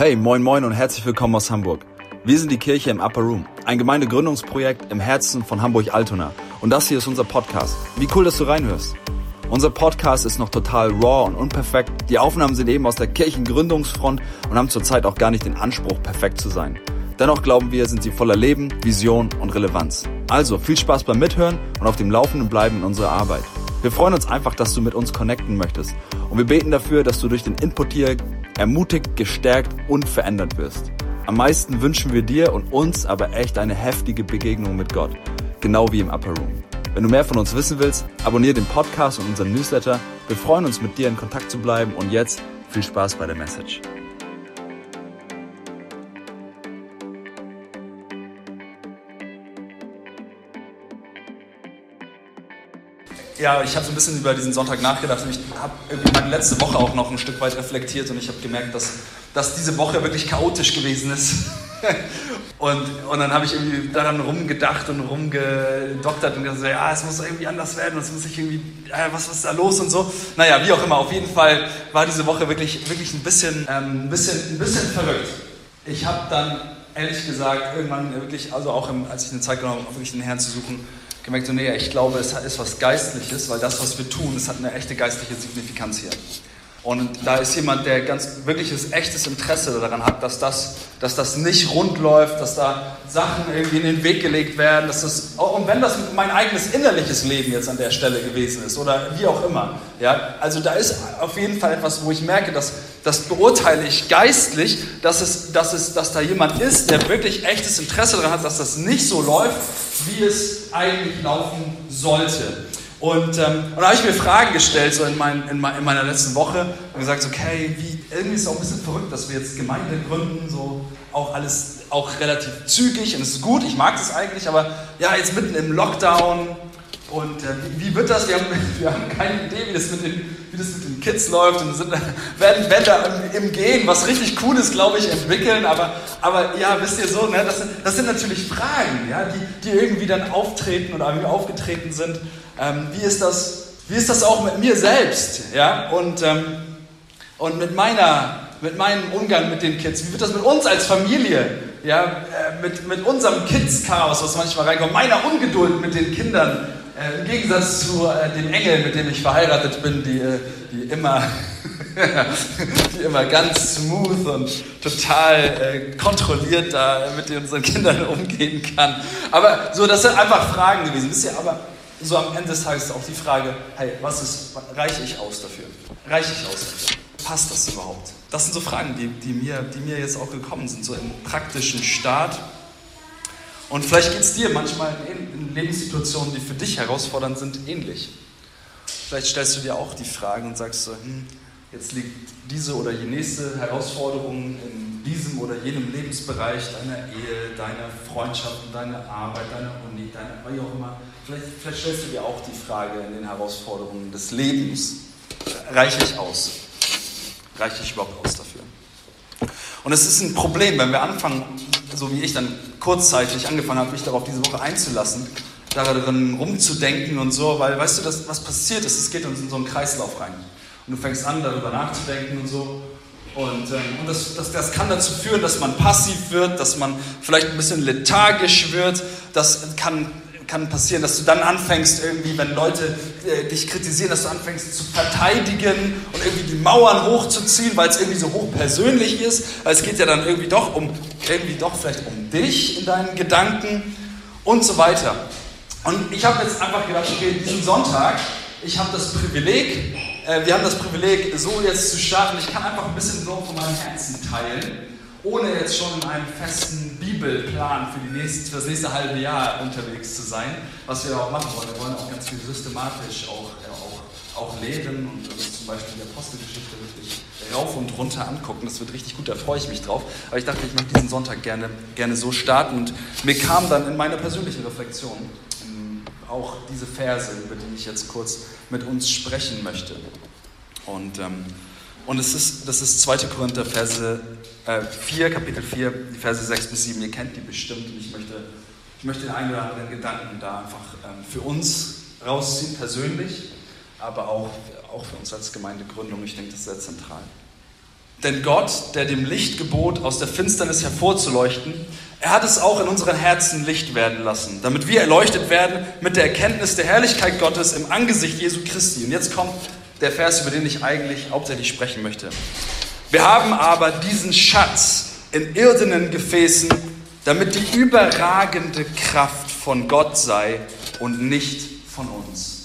Hey, moin moin und herzlich willkommen aus Hamburg. Wir sind die Kirche im Upper Room, ein Gemeindegründungsprojekt im Herzen von Hamburg-Altona. Und das hier ist unser Podcast. Wie cool, dass du reinhörst. Unser Podcast ist noch total raw und unperfekt. Die Aufnahmen sind eben aus der Kirchengründungsfront und haben zurzeit auch gar nicht den Anspruch, perfekt zu sein. Dennoch glauben wir, sind sie voller Leben, Vision und Relevanz. Also viel Spaß beim Mithören und auf dem Laufenden bleiben in unserer Arbeit. Wir freuen uns einfach, dass du mit uns connecten möchtest. Und wir beten dafür, dass du durch den Input hier ermutigt, gestärkt und verändert wirst. Am meisten wünschen wir dir und uns aber echt eine heftige Begegnung mit Gott. Genau wie im Upper Room. Wenn du mehr von uns wissen willst, abonniere den Podcast und unseren Newsletter. Wir freuen uns, mit dir in Kontakt zu bleiben. Und jetzt viel Spaß bei der Message. Ja, ich habe so ein bisschen über diesen Sonntag nachgedacht und ich habe meine letzte Woche auch noch ein Stück weit reflektiert und ich habe gemerkt, dass, dass diese Woche wirklich chaotisch gewesen ist. und, und dann habe ich irgendwie daran rumgedacht und rumgedoktert und gesagt, ja, es muss irgendwie anders werden, es muss sich irgendwie, was, was ist da los und so. Naja, wie auch immer, auf jeden Fall war diese Woche wirklich, wirklich ein, bisschen, ähm, ein, bisschen, ein bisschen verrückt. Ich habe dann ehrlich gesagt irgendwann wirklich, also auch im, als ich eine Zeit genommen habe, wirklich den Herrn zu suchen, gemerkt, so, nee, ich glaube, es ist was Geistliches, weil das, was wir tun, es hat eine echte geistliche Signifikanz hier. Und da ist jemand, der ganz wirkliches, echtes Interesse daran hat, dass das, dass das nicht rund läuft, dass da Sachen irgendwie in den Weg gelegt werden, dass das, und wenn das mein eigenes innerliches Leben jetzt an der Stelle gewesen ist oder wie auch immer, ja, also da ist auf jeden Fall etwas, wo ich merke, dass das beurteile ich geistlich, dass es, dass es, dass da jemand ist, der wirklich echtes Interesse daran hat, dass das nicht so läuft, wie es eigentlich laufen sollte. Und, ähm, und da habe ich mir Fragen gestellt, so in, mein, in, in, meiner letzten Woche, und gesagt, okay, wie, irgendwie ist es auch ein bisschen verrückt, dass wir jetzt Gemeinde gründen, so auch alles auch relativ zügig. Und es ist gut, ich mag das eigentlich, aber ja, jetzt mitten im Lockdown und äh, wie, wie, wird das? Wir haben, wir haben keine Idee, wie das mit den, wie das mit den Kids läuft und sind, werden, da im, im Gehen was richtig Cooles, glaube ich, entwickeln, aber, aber ja, wisst ihr so, ne, das, sind, das sind natürlich Fragen, ja, die, die irgendwie dann auftreten oder aufgetreten sind ähm, wie, ist das, wie ist das auch mit mir selbst? Ja? Und, ähm, und mit, meiner, mit meinem Umgang mit den Kids? Wie wird das mit uns als Familie? Ja? Äh, mit, mit unserem Kids-Chaos, was manchmal reinkommt, meiner Ungeduld mit den Kindern, äh, im Gegensatz zu äh, dem Engel, mit dem ich verheiratet bin, die, äh, die, immer, die immer ganz smooth und total äh, kontrolliert da mit unseren Kindern umgehen kann. Aber so, das sind einfach Fragen gewesen. Wisst ihr, aber so am Ende des Tages ist auch die Frage, hey, was ist, reiche ich aus dafür? Reiche ich aus dafür? Passt das überhaupt? Das sind so Fragen, die, die, mir, die mir jetzt auch gekommen sind, so im praktischen Start. Und vielleicht geht es dir manchmal in, Lebenssituationen, die für dich herausfordernd sind, ähnlich. Vielleicht stellst du dir auch die Frage und sagst so, hm, jetzt liegt diese oder die nächste Herausforderung in diesem oder jenem Lebensbereich deiner Ehe, deiner Freundschaften, deiner Arbeit, deiner Uni, deiner, wie auch immer Vielleicht, vielleicht stellst du dir auch die Frage in den Herausforderungen des Lebens, reiche ich aus? Reiche ich überhaupt aus dafür? Und es ist ein Problem, wenn wir anfangen, so wie ich dann kurzzeitig angefangen habe, mich darauf diese Woche einzulassen, darin rumzudenken und so, weil weißt du, das, was passiert ist, es geht uns in so einen Kreislauf rein. Und du fängst an, darüber nachzudenken und so. Und, ähm, und das, das, das kann dazu führen, dass man passiv wird, dass man vielleicht ein bisschen lethargisch wird. Das kann kann passieren, dass du dann anfängst, irgendwie, wenn Leute äh, dich kritisieren, dass du anfängst zu verteidigen und irgendwie die Mauern hochzuziehen, weil es irgendwie so hochpersönlich ist. Weil es geht ja dann irgendwie doch um, irgendwie doch vielleicht um dich in deinen Gedanken und so weiter. Und ich habe jetzt einfach gedacht, okay, diesen Sonntag, ich habe das Privileg, äh, wir haben das Privileg, so jetzt zu starten. Ich kann einfach ein bisschen so von meinem Herzen teilen ohne jetzt schon in einem festen Bibelplan für, die nächste, für das nächste halbe Jahr unterwegs zu sein, was wir auch machen wollen. Wir wollen auch ganz viel systematisch auch, äh, auch, auch lehren und uns zum Beispiel die Apostelgeschichte wirklich rauf und runter angucken. Das wird richtig gut, da freue ich mich drauf. Aber ich dachte, ich möchte diesen Sonntag gerne, gerne so starten und mir kam dann in meiner persönlichen Reflexion ähm, auch diese Verse, über die ich jetzt kurz mit uns sprechen möchte. Und ähm, und es ist, das ist 2. Korinther Verse äh, 4, Kapitel 4, die Verse 6 bis 7. Ihr kennt die bestimmt und ich möchte, ich möchte den einen oder anderen Gedanken da einfach ähm, für uns rausziehen, persönlich, aber auch, auch für uns als Gemeindegründung. Ich denke, das ist sehr zentral. Denn Gott, der dem Licht gebot, aus der Finsternis hervorzuleuchten, er hat es auch in unseren Herzen Licht werden lassen, damit wir erleuchtet werden mit der Erkenntnis der Herrlichkeit Gottes im Angesicht Jesu Christi. Und jetzt kommt der Vers, über den ich eigentlich hauptsächlich sprechen möchte. Wir haben aber diesen Schatz in irdenen Gefäßen, damit die überragende Kraft von Gott sei und nicht von uns.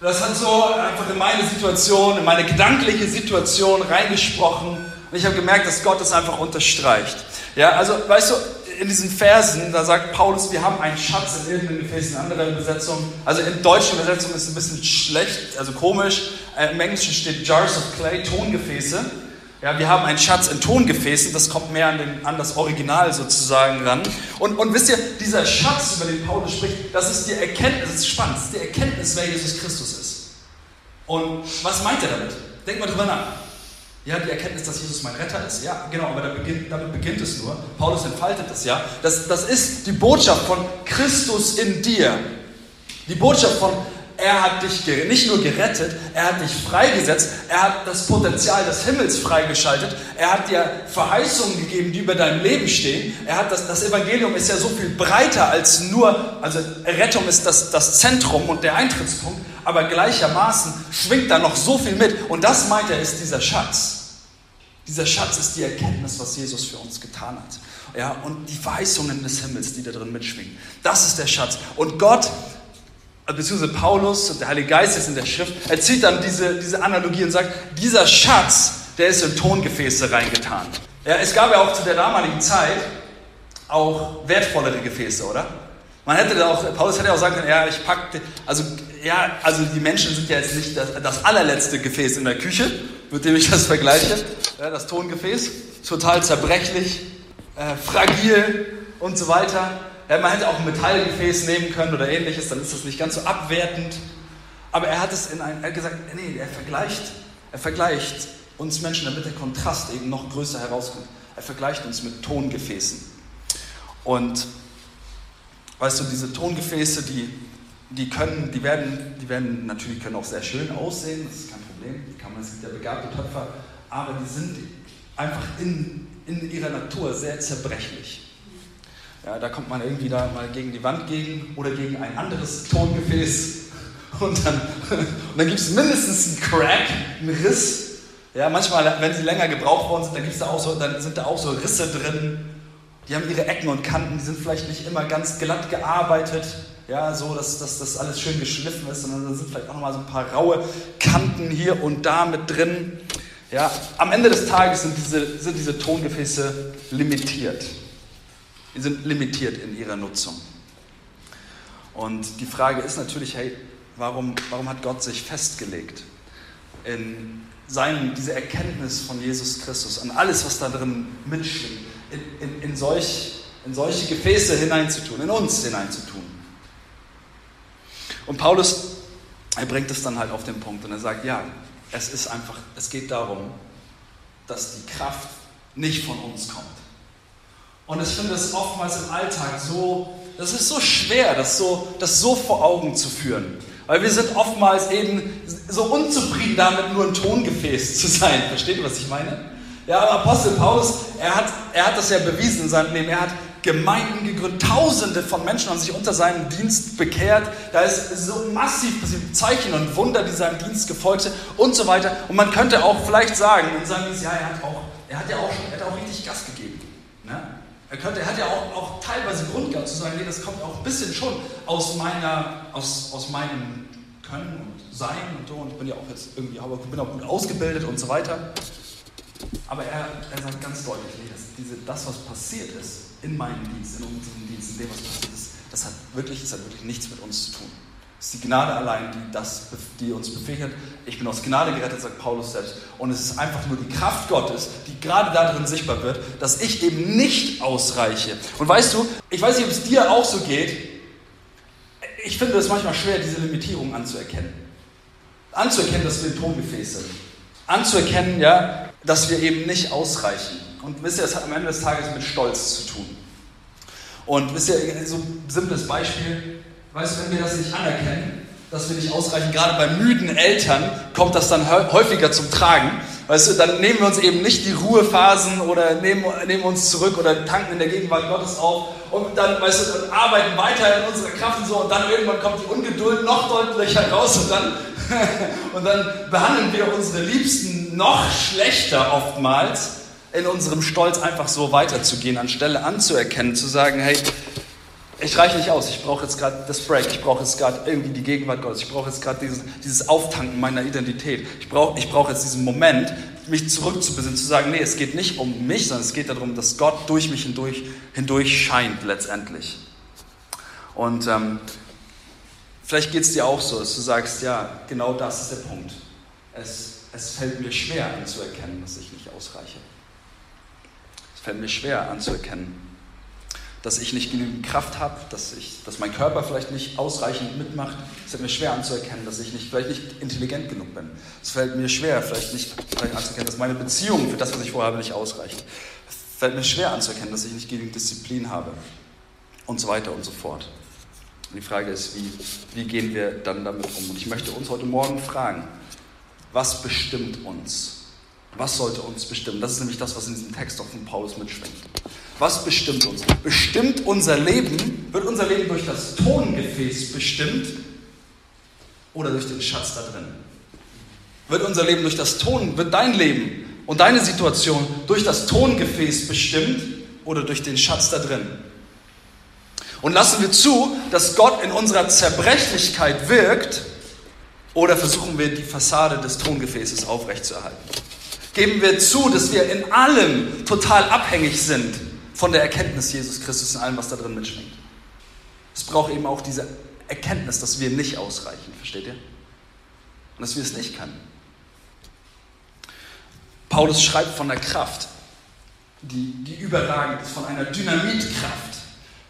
Das hat so einfach in meine Situation, in meine gedankliche Situation reingesprochen. Und ich habe gemerkt, dass Gott das einfach unterstreicht. Ja, also, weißt du, in diesen Versen, da sagt Paulus, wir haben einen Schatz in irgendeinem Gefäß, in anderer Übersetzung. Also in deutschen Übersetzung ist es ein bisschen schlecht, also komisch. Äh, Im Englischen steht Jars of Clay, Tongefäße. Ja, wir haben einen Schatz in Tongefäßen, das kommt mehr an, den, an das Original sozusagen ran. Und, und wisst ihr, dieser Schatz, über den Paulus spricht, das ist die Erkenntnis, das ist spannend, das ist die Erkenntnis, wer Jesus Christus ist. Und was meint er damit? Denk mal drüber nach. Ja, die Erkenntnis, dass Jesus mein Retter ist. Ja, genau, aber damit beginnt, damit beginnt es nur. Paulus entfaltet es ja. Das, das ist die Botschaft von Christus in dir. Die Botschaft von er hat dich nicht nur gerettet, er hat dich freigesetzt, er hat das Potenzial des Himmels freigeschaltet, er hat dir Verheißungen gegeben, die über deinem Leben stehen. Er hat das, das Evangelium ist ja so viel breiter als nur, also Rettung ist das, das Zentrum und der Eintrittspunkt, aber gleichermaßen schwingt da noch so viel mit. Und das meint er, ist dieser Schatz. Dieser Schatz ist die Erkenntnis, was Jesus für uns getan hat. Ja, und die Verheißungen des Himmels, die da drin mitschwingen. Das ist der Schatz. Und Gott beziehungsweise Paulus und der Heilige Geist ist in der Schrift, er zieht dann diese, diese Analogie und sagt, dieser Schatz, der ist in Tongefäße reingetan. Ja, es gab ja auch zu der damaligen Zeit auch wertvollere Gefäße, oder? Man hätte auch, Paulus hätte auch sagen können, ja, ich packte, also, ja, also die Menschen sind ja jetzt nicht das, das allerletzte Gefäß in der Küche, mit dem ich das vergleiche, ja, das Tongefäß, total zerbrechlich, äh, fragil und so weiter. Ja, man hätte auch ein Metallgefäß nehmen können oder ähnliches, dann ist das nicht ganz so abwertend. Aber er hat es in ein, er hat gesagt, nee, er vergleicht, er vergleicht uns Menschen, damit der Kontrast eben noch größer herauskommt. Er vergleicht uns mit Tongefäßen. Und weißt du, diese Tongefäße, die, die können, die werden, die werden natürlich können auch sehr schön aussehen, das ist kein Problem. Kann man, es gibt ja begabte Töpfer, aber die sind einfach in, in ihrer Natur sehr zerbrechlich. Ja, da kommt man irgendwie da mal gegen die Wand gegen oder gegen ein anderes Tongefäß und dann, und dann gibt es mindestens einen Crack, einen Riss. Ja, manchmal, wenn sie länger gebraucht worden sind, dann, gibt's da auch so, dann sind da auch so Risse drin. Die haben ihre Ecken und Kanten, die sind vielleicht nicht immer ganz glatt gearbeitet, ja, so dass, das alles schön geschliffen ist, sondern da sind vielleicht auch nochmal so ein paar raue Kanten hier und da mit drin. Ja, am Ende des Tages sind diese, sind diese Tongefäße limitiert. Die sind limitiert in ihrer Nutzung. Und die Frage ist natürlich, hey, warum, warum hat Gott sich festgelegt in seinem, diese Erkenntnis von Jesus Christus, an alles, was da drin mitschwingt, in, in, in, solch, in solche Gefäße hineinzutun, in uns hineinzutun. Und Paulus, er bringt es dann halt auf den Punkt und er sagt, ja, es ist einfach, es geht darum, dass die Kraft nicht von uns kommt, und ich finde es oftmals im Alltag so, das ist so schwer, das so, das so vor Augen zu führen. Weil wir sind oftmals eben so unzufrieden damit, nur ein Tongefäß zu sein. Versteht ihr, was ich meine? Ja, aber Apostel Paulus, er hat, er hat das ja bewiesen in seinem Leben. Er hat Gemeinden gegründet, Tausende von Menschen haben sich unter seinem Dienst bekehrt. Da ist so massiv Zeichen und Wunder, die seinem Dienst gefolgt sind und so weiter. Und man könnte auch vielleicht sagen seinem Dienst, ja, er hat, auch, er hat ja auch, schon, er hat auch richtig Gas gegeben. Ne? Er, könnte, er hat ja auch, auch teilweise Grund gehabt zu sagen, nee, das kommt auch ein bisschen schon aus, meiner, aus, aus meinem Können und Sein und so. Und ich bin ja auch jetzt irgendwie, aber bin auch gut ausgebildet und so weiter. Aber er, er sagt ganz deutlich, nee, diese, das, was passiert ist in meinem Dienst, in unserem Dienst, in dem, was passiert ist, das hat wirklich, das hat wirklich nichts mit uns zu tun. Es ist die Gnade allein, die, das, die uns befähigt. Ich bin aus Gnade gerettet, sagt Paulus selbst. Und es ist einfach nur die Kraft Gottes, die gerade darin sichtbar wird, dass ich eben nicht ausreiche. Und weißt du, ich weiß nicht, ob es dir auch so geht. Ich finde es manchmal schwer, diese Limitierung anzuerkennen. Anzuerkennen, dass wir ein Tongefäß sind. Anzuerkennen, ja, dass wir eben nicht ausreichen. Und wisst ihr, es hat am Ende des Tages mit Stolz zu tun. Und wisst ihr, so ein simples Beispiel, Weißt du, wenn wir das nicht anerkennen, dass wir nicht ausreichen, gerade bei müden Eltern kommt das dann häufiger zum Tragen. Weißt du, dann nehmen wir uns eben nicht die Ruhephasen oder nehmen, nehmen uns zurück oder tanken in der Gegenwart Gottes auf und dann, weißt du, dann arbeiten weiter in unserer Kraft und so und dann irgendwann kommt die Ungeduld noch deutlicher raus und dann, und dann behandeln wir unsere Liebsten noch schlechter oftmals in unserem Stolz einfach so weiterzugehen, anstelle anzuerkennen, zu sagen, hey, ich reiche nicht aus, ich brauche jetzt gerade das Break, ich brauche jetzt gerade irgendwie die Gegenwart Gottes, ich brauche jetzt gerade dieses, dieses Auftanken meiner Identität, ich brauche ich brauch jetzt diesen Moment, mich zurückzubesinnen, zu sagen, nee, es geht nicht um mich, sondern es geht darum, dass Gott durch mich hindurch, hindurch scheint letztendlich. Und ähm, vielleicht geht es dir auch so, dass du sagst, ja, genau das ist der Punkt. Es, es fällt mir schwer anzuerkennen, dass ich nicht ausreiche. Es fällt mir schwer anzuerkennen, dass ich nicht genügend Kraft habe, dass, dass mein Körper vielleicht nicht ausreichend mitmacht. Es fällt mir schwer anzuerkennen, dass ich nicht, vielleicht nicht intelligent genug bin. Es fällt mir schwer, vielleicht nicht vielleicht anzuerkennen, dass meine Beziehung für das, was ich vorhabe, nicht ausreicht. Es fällt mir schwer anzuerkennen, dass ich nicht genügend Disziplin habe und so weiter und so fort. Und die Frage ist, wie, wie gehen wir dann damit um? Und ich möchte uns heute Morgen fragen, was bestimmt uns? Was sollte uns bestimmen? Das ist nämlich das, was in diesem Text auch von Paulus mitschwingt. Was bestimmt uns? Bestimmt unser Leben, wird unser Leben durch das Tongefäß bestimmt oder durch den Schatz da drin? Wird unser Leben durch das Ton, wird dein Leben und deine Situation durch das Tongefäß bestimmt oder durch den Schatz da drin? Und lassen wir zu, dass Gott in unserer Zerbrechlichkeit wirkt oder versuchen wir die Fassade des Tongefäßes aufrechtzuerhalten? Geben wir zu, dass wir in allem total abhängig sind von der Erkenntnis Jesus Christus in allem, was da drin mitschwingt. Es braucht eben auch diese Erkenntnis, dass wir nicht ausreichen, versteht ihr? Und dass wir es nicht können. Paulus schreibt von der Kraft, die, die überragend ist, von einer Dynamitkraft,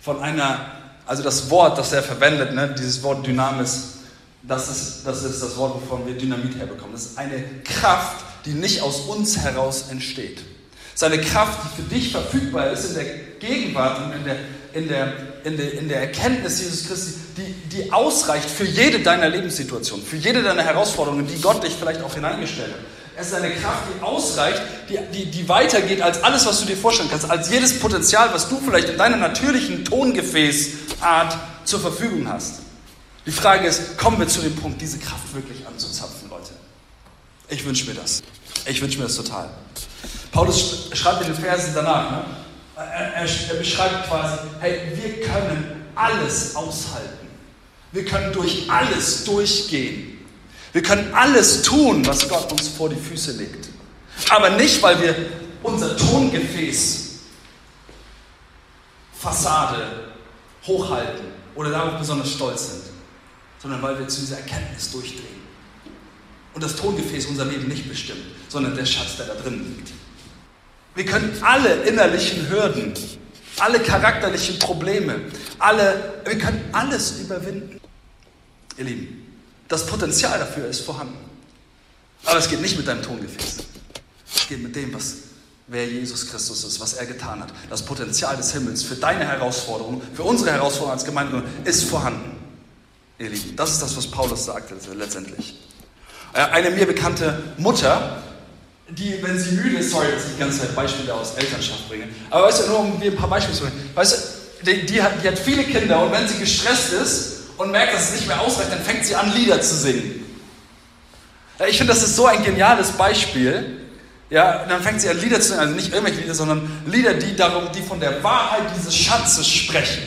von einer, also das Wort, das er verwendet, ne, dieses Wort Dynamis, das ist, das ist das Wort, wovon wir Dynamit herbekommen. Das ist eine Kraft, die nicht aus uns heraus entsteht. Seine Kraft, die für dich verfügbar ist in der Gegenwart und in der, in der, in der, in der Erkenntnis Jesus Christi, die, die ausreicht für jede deiner Lebenssituationen, für jede deiner Herausforderungen, die Gott dich vielleicht auch hineingestellt hat. Es ist eine Kraft, die ausreicht, die, die, die weitergeht als alles, was du dir vorstellen kannst, als jedes Potenzial, was du vielleicht in deiner natürlichen Tongefäßart zur Verfügung hast. Die Frage ist, kommen wir zu dem Punkt, diese Kraft wirklich anzuzapfen, Leute? Ich wünsche mir das. Ich wünsche mir das total. Paulus schreibt in den Versen danach, ne? er, er, beschreibt quasi, hey, wir können alles aushalten. Wir können durch alles durchgehen. Wir können alles tun, was Gott uns vor die Füße legt. Aber nicht, weil wir unser Tongefäß, Fassade hochhalten oder darauf besonders stolz sind, sondern weil wir zu dieser Erkenntnis durchdringen. Und das Tongefäß unser Leben nicht bestimmt, sondern der Schatz, der da drin liegt. Wir können alle innerlichen Hürden, alle charakterlichen Probleme, alle, wir können alles überwinden. Ihr Lieben, das Potenzial dafür ist vorhanden. Aber es geht nicht mit deinem Tongefäß. Es geht mit dem, was wer Jesus Christus ist, was er getan hat. Das Potenzial des Himmels für deine Herausforderung, für unsere Herausforderung als Gemeinde ist vorhanden. Ihr Lieben, das ist das, was Paulus sagt letztendlich. Äh, eine mir bekannte Mutter die, wenn sie müde ist, sorry, dass ich die ganze Zeit Beispiele aus Elternschaft bringe, aber weißt du, nur um dir ein paar Beispiele zu bringen, weißt du, die, die, hat, die hat viele Kinder und wenn sie gestresst ist und merkt, dass es nicht mehr ausreicht, dann fängt sie an, Lieder zu singen. Ich finde, das ist so ein geniales Beispiel. Ja, dann fängt sie an, Lieder zu singen, also nicht irgendwelche Lieder, sondern Lieder, die darum, die von der Wahrheit dieses Schatzes sprechen,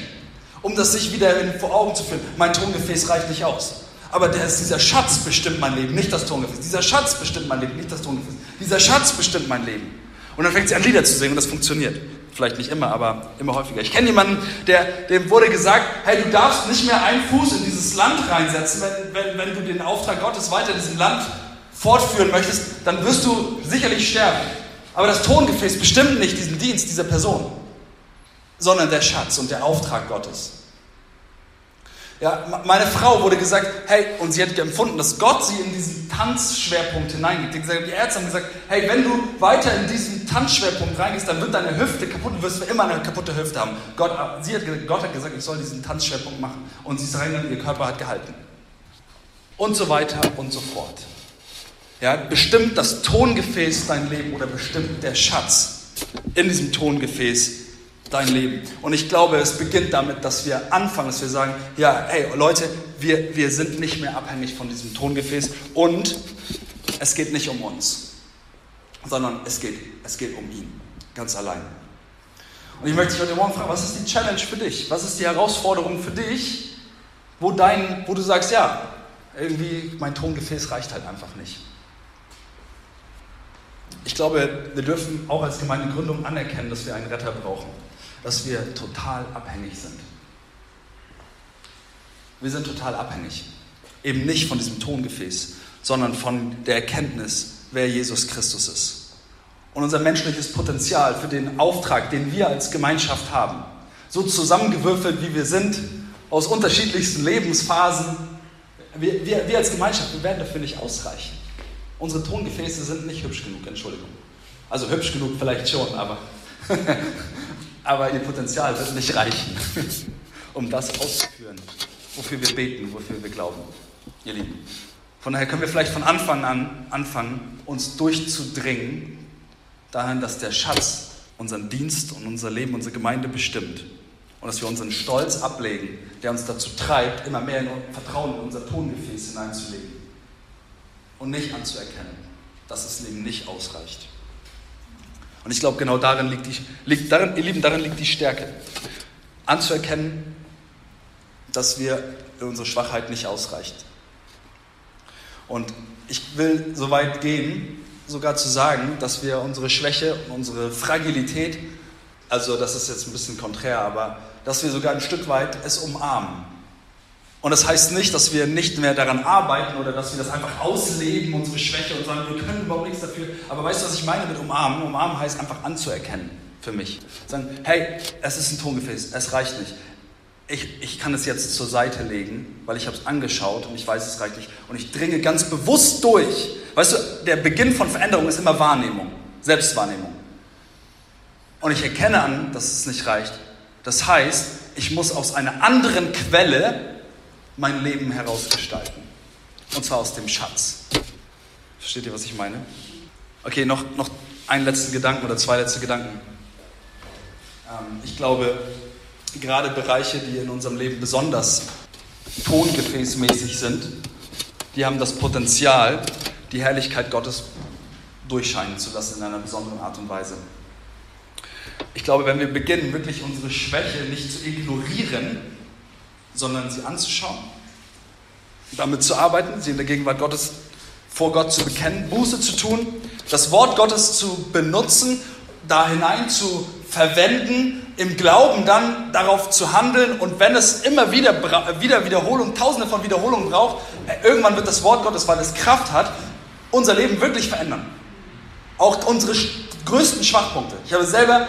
um das sich wieder vor Augen zu führen. Mein Tongefäß reicht nicht aus. Aber der ist, dieser Schatz bestimmt mein Leben, nicht das Tongefäß. Dieser Schatz bestimmt mein Leben, nicht das Tongefäß. Dieser Schatz bestimmt mein Leben. Und dann fängt sie an, Lieder zu singen und das funktioniert. Vielleicht nicht immer, aber immer häufiger. Ich kenne jemanden, der, dem wurde gesagt, hey, du darfst nicht mehr einen Fuß in dieses Land reinsetzen, wenn, wenn, wenn du den Auftrag Gottes weiter in diesem Land fortführen möchtest, dann wirst du sicherlich sterben. Aber das Tongefäß bestimmt nicht diesen Dienst dieser Person, sondern der Schatz und der Auftrag Gottes. Ja, meine Frau wurde gesagt, hey, und sie hat empfunden, dass Gott sie in diesen Tanzschwerpunkt hineingibt. Die Ärzte haben gesagt, hey, wenn du weiter in diesen Tanzschwerpunkt reingehst, dann wird deine Hüfte kaputt, du wirst immer eine kaputte Hüfte haben. Gott, sie hat, Gott hat gesagt, ich soll diesen Tanzschwerpunkt machen. Und sie ist reingegangen, ihr Körper hat gehalten. Und so weiter und so fort. Ja, bestimmt das Tongefäß dein Leben oder bestimmt der Schatz in diesem Tongefäß dein Leben. Und ich glaube, es beginnt damit, dass wir anfangen, dass wir sagen, ja, hey Leute, wir, wir sind nicht mehr abhängig von diesem Tongefäß und es geht nicht um uns, sondern es geht, es geht um ihn, ganz allein. Und ich möchte dich heute Morgen fragen, was ist die Challenge für dich? Was ist die Herausforderung für dich, wo, dein, wo du sagst, ja, irgendwie mein Tongefäß reicht halt einfach nicht. Ich glaube, wir dürfen auch als Gemeindegründung anerkennen, dass wir einen Retter brauchen dass wir total abhängig sind. Wir sind total abhängig. Eben nicht von diesem Tongefäß, sondern von der Erkenntnis, wer Jesus Christus ist. Und unser menschliches Potenzial für den Auftrag, den wir als Gemeinschaft haben, so zusammengewürfelt wie wir sind, aus unterschiedlichsten Lebensphasen, wir, wir, wir als Gemeinschaft, wir werden dafür nicht ausreichen. Unsere Tongefäße sind nicht hübsch genug, Entschuldigung. Also hübsch genug vielleicht schon, aber aber ihr Potenzial wird nicht reichen, um das auszuführen, wofür wir beten, wofür wir glauben, ihr Lieben. Von daher können wir vielleicht von Anfang an anfangen, uns durchzudringen, dahin, dass der Schatz unseren Dienst und unser Leben, unsere Gemeinde bestimmt. Und dass wir unseren Stolz ablegen, der uns dazu treibt, immer mehr in Vertrauen in unser Tongefäß hineinzulegen. Und nicht anzuerkennen, dass es eben nicht ausreicht. Und ich glaube, genau darin liegt die, liegt darin, ihr Lieben, darin liegt die Stärke. Anzuerkennen, dass wir unsere Schwachheit nicht ausreicht. Und ich will so weit gehen, sogar zu sagen, dass wir unsere Schwäche unsere Fragilität, also das ist jetzt ein bisschen konträr, aber dass wir sogar ein Stück weit es umarmen. Und das heißt nicht, dass wir nicht mehr daran arbeiten oder dass wir das einfach ausleben, unsere Schwäche und sagen, wir können überhaupt nichts dafür. Aber weißt du, was ich meine mit umarmen? Umarmen heißt einfach anzuerkennen für mich. Sagen, hey, es ist ein Tongefäß, es reicht nicht. Ich, ich kann es jetzt zur Seite legen, weil ich habe es angeschaut und ich weiß, es reicht nicht. Und ich dringe ganz bewusst durch. Weißt du, der Beginn von Veränderung ist immer Wahrnehmung, Selbstwahrnehmung. Und ich erkenne an, dass es nicht reicht. Das heißt, ich muss aus einer anderen Quelle mein Leben herausgestalten. Und zwar aus dem Schatz. Versteht ihr, was ich meine? Okay, noch, noch einen letzten Gedanken oder zwei letzte Gedanken. Ähm, ich glaube, gerade Bereiche, die in unserem Leben besonders tongefäßmäßig sind, die haben das Potenzial, die Herrlichkeit Gottes durchscheinen zu lassen in einer besonderen Art und Weise. Ich glaube, wenn wir beginnen, wirklich unsere Schwäche nicht zu ignorieren, sondern sie anzuschauen, damit zu arbeiten, sie in der Gegenwart Gottes vor Gott zu bekennen, Buße zu tun, das Wort Gottes zu benutzen, da hinein zu verwenden, im Glauben dann darauf zu handeln und wenn es immer wieder, wieder Wiederholung, tausende von Wiederholungen braucht, äh, irgendwann wird das Wort Gottes, weil es Kraft hat, unser Leben wirklich verändern. Auch unsere größten Schwachpunkte. Ich habe selber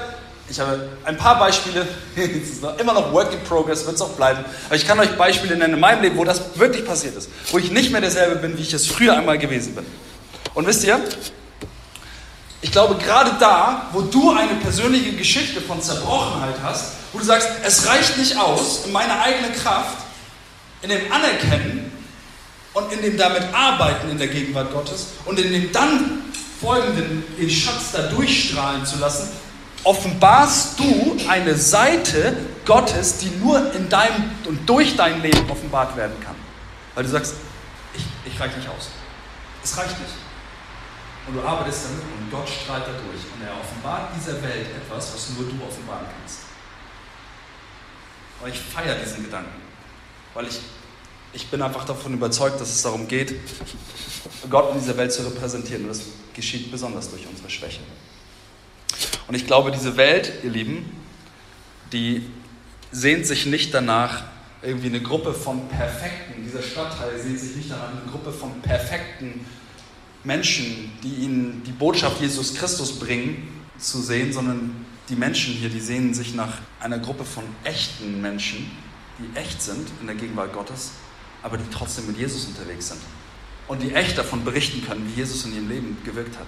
ich habe ein paar Beispiele, es ist noch, immer noch Work in Progress, wird es auch bleiben, aber ich kann euch Beispiele nennen in meinem Leben, wo das wirklich passiert ist, wo ich nicht mehr derselbe bin, wie ich es früher einmal gewesen bin. Und wisst ihr, ich glaube, gerade da, wo du eine persönliche Geschichte von Zerbrochenheit hast, wo du sagst, es reicht nicht aus, in meiner eigenen Kraft, in dem Anerkennen und in dem damit Arbeiten in der Gegenwart Gottes und in dem dann folgenden, den Schatz da durchstrahlen zu lassen, offenbarst du eine Seite Gottes, die nur in deinem und durch dein Leben offenbart werden kann. Weil du sagst, ich, ich reiche nicht aus. Es reicht nicht. Und du arbeitest damit und Gott strahlt dadurch. Und er offenbart dieser Welt etwas, was nur du offenbaren kannst. Aber ich feiere diesen Gedanken, weil ich, ich bin einfach davon überzeugt, dass es darum geht, Gott in dieser Welt zu repräsentieren. Und das geschieht besonders durch unsere Schwäche. Und ich glaube, diese Welt, ihr Lieben, die sehnt sich nicht danach, irgendwie eine Gruppe von perfekten, dieser Stadtteil sehnt sich nicht danach, eine Gruppe von perfekten Menschen, die ihnen die Botschaft Jesus Christus bringen, zu sehen, sondern die Menschen hier, die sehnen sich nach einer Gruppe von echten Menschen, die echt sind in der Gegenwart Gottes, aber die trotzdem mit Jesus unterwegs sind. Und die echt davon berichten können, wie Jesus in ihrem Leben gewirkt hat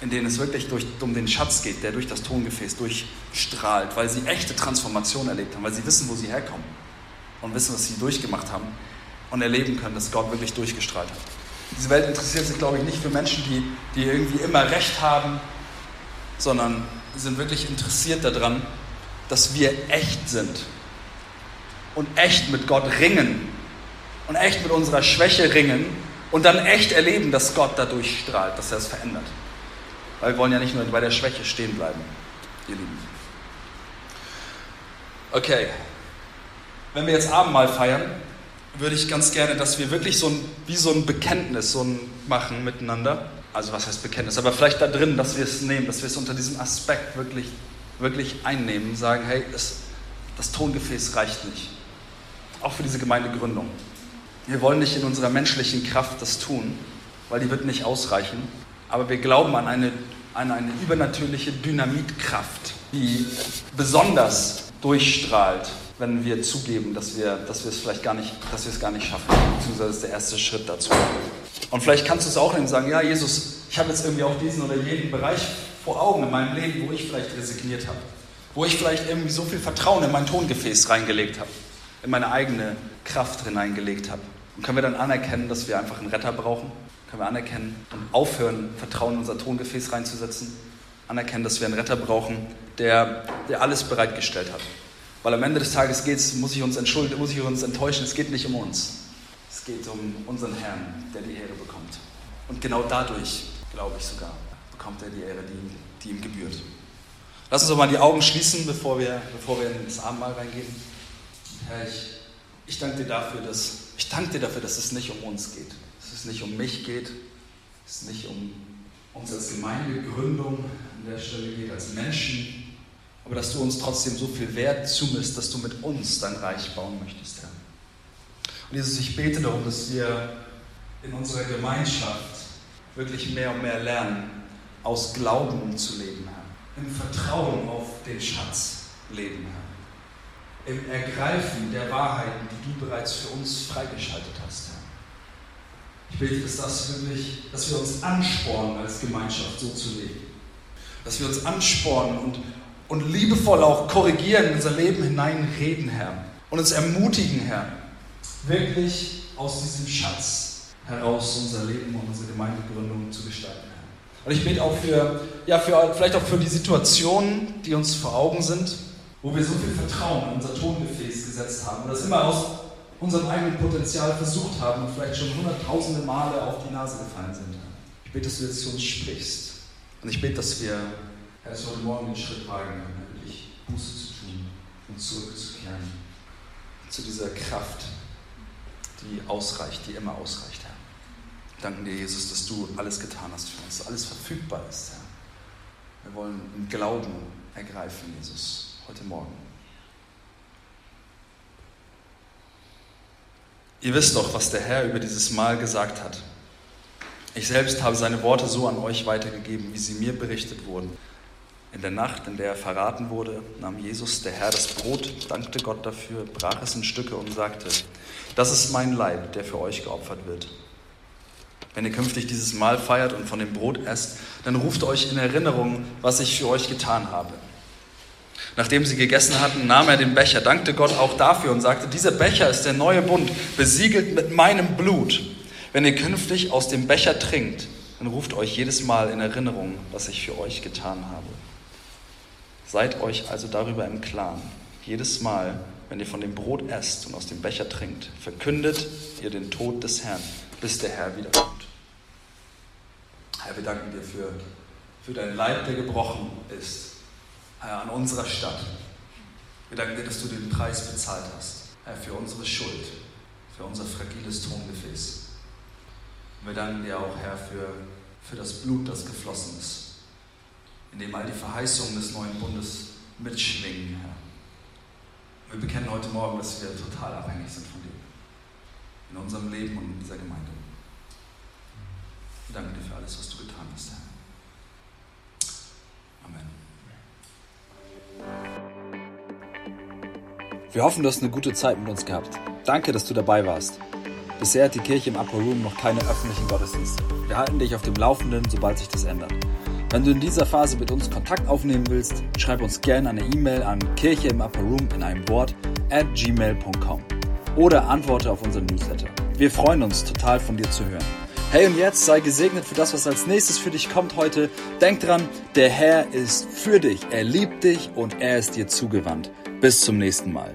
in denen es wirklich durch, um den Schatz geht, der durch das Tongefäß durchstrahlt, weil sie echte Transformation erlebt haben, weil sie wissen, wo sie herkommen und wissen, was sie durchgemacht haben und erleben können, dass Gott wirklich durchgestrahlt hat. Diese Welt interessiert sich, glaube ich, nicht für Menschen, die, die irgendwie immer Recht haben, sondern sind wirklich interessiert daran, dass wir echt sind und echt mit Gott ringen und echt mit unserer Schwäche ringen und dann echt erleben, dass Gott dadurch strahlt, dass er es verändert. Weil wir wollen ja nicht nur bei der Schwäche stehen bleiben, ihr Lieben. Okay, wenn wir jetzt Abendmahl feiern, würde ich ganz gerne, dass wir wirklich so ein, wie so ein Bekenntnis so ein machen miteinander. Also was heißt Bekenntnis? Aber vielleicht da drin, dass wir es nehmen, dass wir es unter diesem Aspekt wirklich, wirklich einnehmen, sagen, hey, es, das Tongefäß reicht nicht. Auch für diese Gemeindegründung. Wir wollen nicht in unserer menschlichen Kraft das tun, weil die wird nicht ausreichen. Aber wir glauben an eine, an eine übernatürliche Dynamitkraft, die besonders durchstrahlt, wenn wir zugeben, dass wir, dass wir es vielleicht gar nicht, dass wir es gar nicht schaffen. Beziehungsweise ist der erste Schritt dazu. Und vielleicht kannst du es auch nehmen und sagen, ja, Jesus, ich habe jetzt irgendwie auch diesen oder jeden Bereich vor Augen in meinem Leben, wo ich vielleicht resigniert habe. Wo ich vielleicht irgendwie so viel Vertrauen in mein Tongefäß reingelegt habe. In meine eigene Kraft hineingelegt habe. Und können wir dann anerkennen, dass wir einfach einen Retter brauchen? Können wir anerkennen und aufhören, Vertrauen in unser Tongefäß reinzusetzen? Anerkennen, dass wir einen Retter brauchen, der, der alles bereitgestellt hat. Weil am Ende des Tages geht's, muss ich uns entschuldigen, muss ich uns enttäuschen, es geht nicht um uns. Es geht um unseren Herrn, der die Ehre bekommt. Und genau dadurch, glaube ich sogar, bekommt er die Ehre, die, die ihm gebührt. Lass uns doch mal die Augen schließen, bevor wir, bevor wir in das Abendmahl reingehen. Herr, ich, ich danke dir dafür, dass ich danke dir dafür, dass es nicht um uns geht, es nicht um mich geht, es nicht um uns als Gemeindegründung an der Stelle geht, als Menschen, aber dass du uns trotzdem so viel Wert zumisst, dass du mit uns dein Reich bauen möchtest, Herr. Und Jesus, ich bete darum, dass wir in unserer Gemeinschaft wirklich mehr und mehr lernen, aus Glauben zu leben, Herr. Im Vertrauen auf den Schatz leben, Herr. Im Ergreifen der Wahrheiten, die du bereits für uns freigeschaltet hast, Herr. Ich bete, dass das wirklich, dass wir uns anspornen, als Gemeinschaft so zu leben. Dass wir uns anspornen und und liebevoll auch korrigieren, in unser Leben hineinreden, Herr. Und uns ermutigen, Herr, wirklich aus diesem Schatz heraus unser Leben und unsere Gemeindegründung zu gestalten, Herr. Und ich bete auch für, ja, für, vielleicht auch für die Situationen, die uns vor Augen sind, wo wir so viel Vertrauen in unser Tongefäß gesetzt haben und das immer aus unserem eigenen Potenzial versucht haben und vielleicht schon hunderttausende Male auf die Nase gefallen sind. Ich bete, dass du jetzt zu uns sprichst. Und ich bete, dass wir Herr, dass heute Morgen den Schritt wagen können, wirklich Buße zu tun und zurückzukehren zu dieser Kraft, die ausreicht, die immer ausreicht, Herr. Danken dir, Jesus, dass du alles getan hast für uns, dass alles verfügbar ist, Herr. Wir wollen im Glauben ergreifen, Jesus, heute Morgen. Ihr wisst doch, was der Herr über dieses Mal gesagt hat. Ich selbst habe seine Worte so an euch weitergegeben, wie sie mir berichtet wurden. In der Nacht, in der er verraten wurde, nahm Jesus, der Herr, das Brot, dankte Gott dafür, brach es in Stücke und sagte, das ist mein Leib, der für euch geopfert wird. Wenn ihr künftig dieses Mahl feiert und von dem Brot esst, dann ruft euch in Erinnerung, was ich für euch getan habe. Nachdem sie gegessen hatten, nahm er den Becher, dankte Gott auch dafür und sagte, dieser Becher ist der neue Bund, besiegelt mit meinem Blut. Wenn ihr künftig aus dem Becher trinkt, dann ruft euch jedes Mal in Erinnerung, was ich für euch getan habe. Seid euch also darüber im Klaren. Jedes Mal, wenn ihr von dem Brot esst und aus dem Becher trinkt, verkündet ihr den Tod des Herrn, bis der Herr wiederkommt. Herr, wir danken dir für, für dein Leib, der gebrochen ist, Herr, an unserer Stadt. Wir danken dir, dass du den Preis bezahlt hast, Herr, für unsere Schuld, für unser fragiles Tongefäß. Und wir danken dir auch, Herr, für, für das Blut, das geflossen ist in dem all die Verheißungen des neuen Bundes mitschwingen, Herr. Wir bekennen heute Morgen, dass wir total abhängig sind von dir. In unserem Leben und in dieser Gemeinde. Wir danken dir für alles, was du getan hast, Herr. Wir hoffen, du hast eine gute Zeit mit uns gehabt. Danke, dass du dabei warst. Bisher hat die Kirche im Upper Room noch keine öffentlichen Gottesdienste. Wir halten dich auf dem Laufenden, sobald sich das ändert. Wenn du in dieser Phase mit uns Kontakt aufnehmen willst, schreib uns gerne eine E-Mail an kirche im Upper Room in einem Wort at gmail.com oder antworte auf unseren Newsletter. Wir freuen uns total von dir zu hören. Hey und jetzt sei gesegnet für das, was als nächstes für dich kommt heute. Denk dran, der Herr ist für dich, er liebt dich und er ist dir zugewandt. Bis zum nächsten Mal.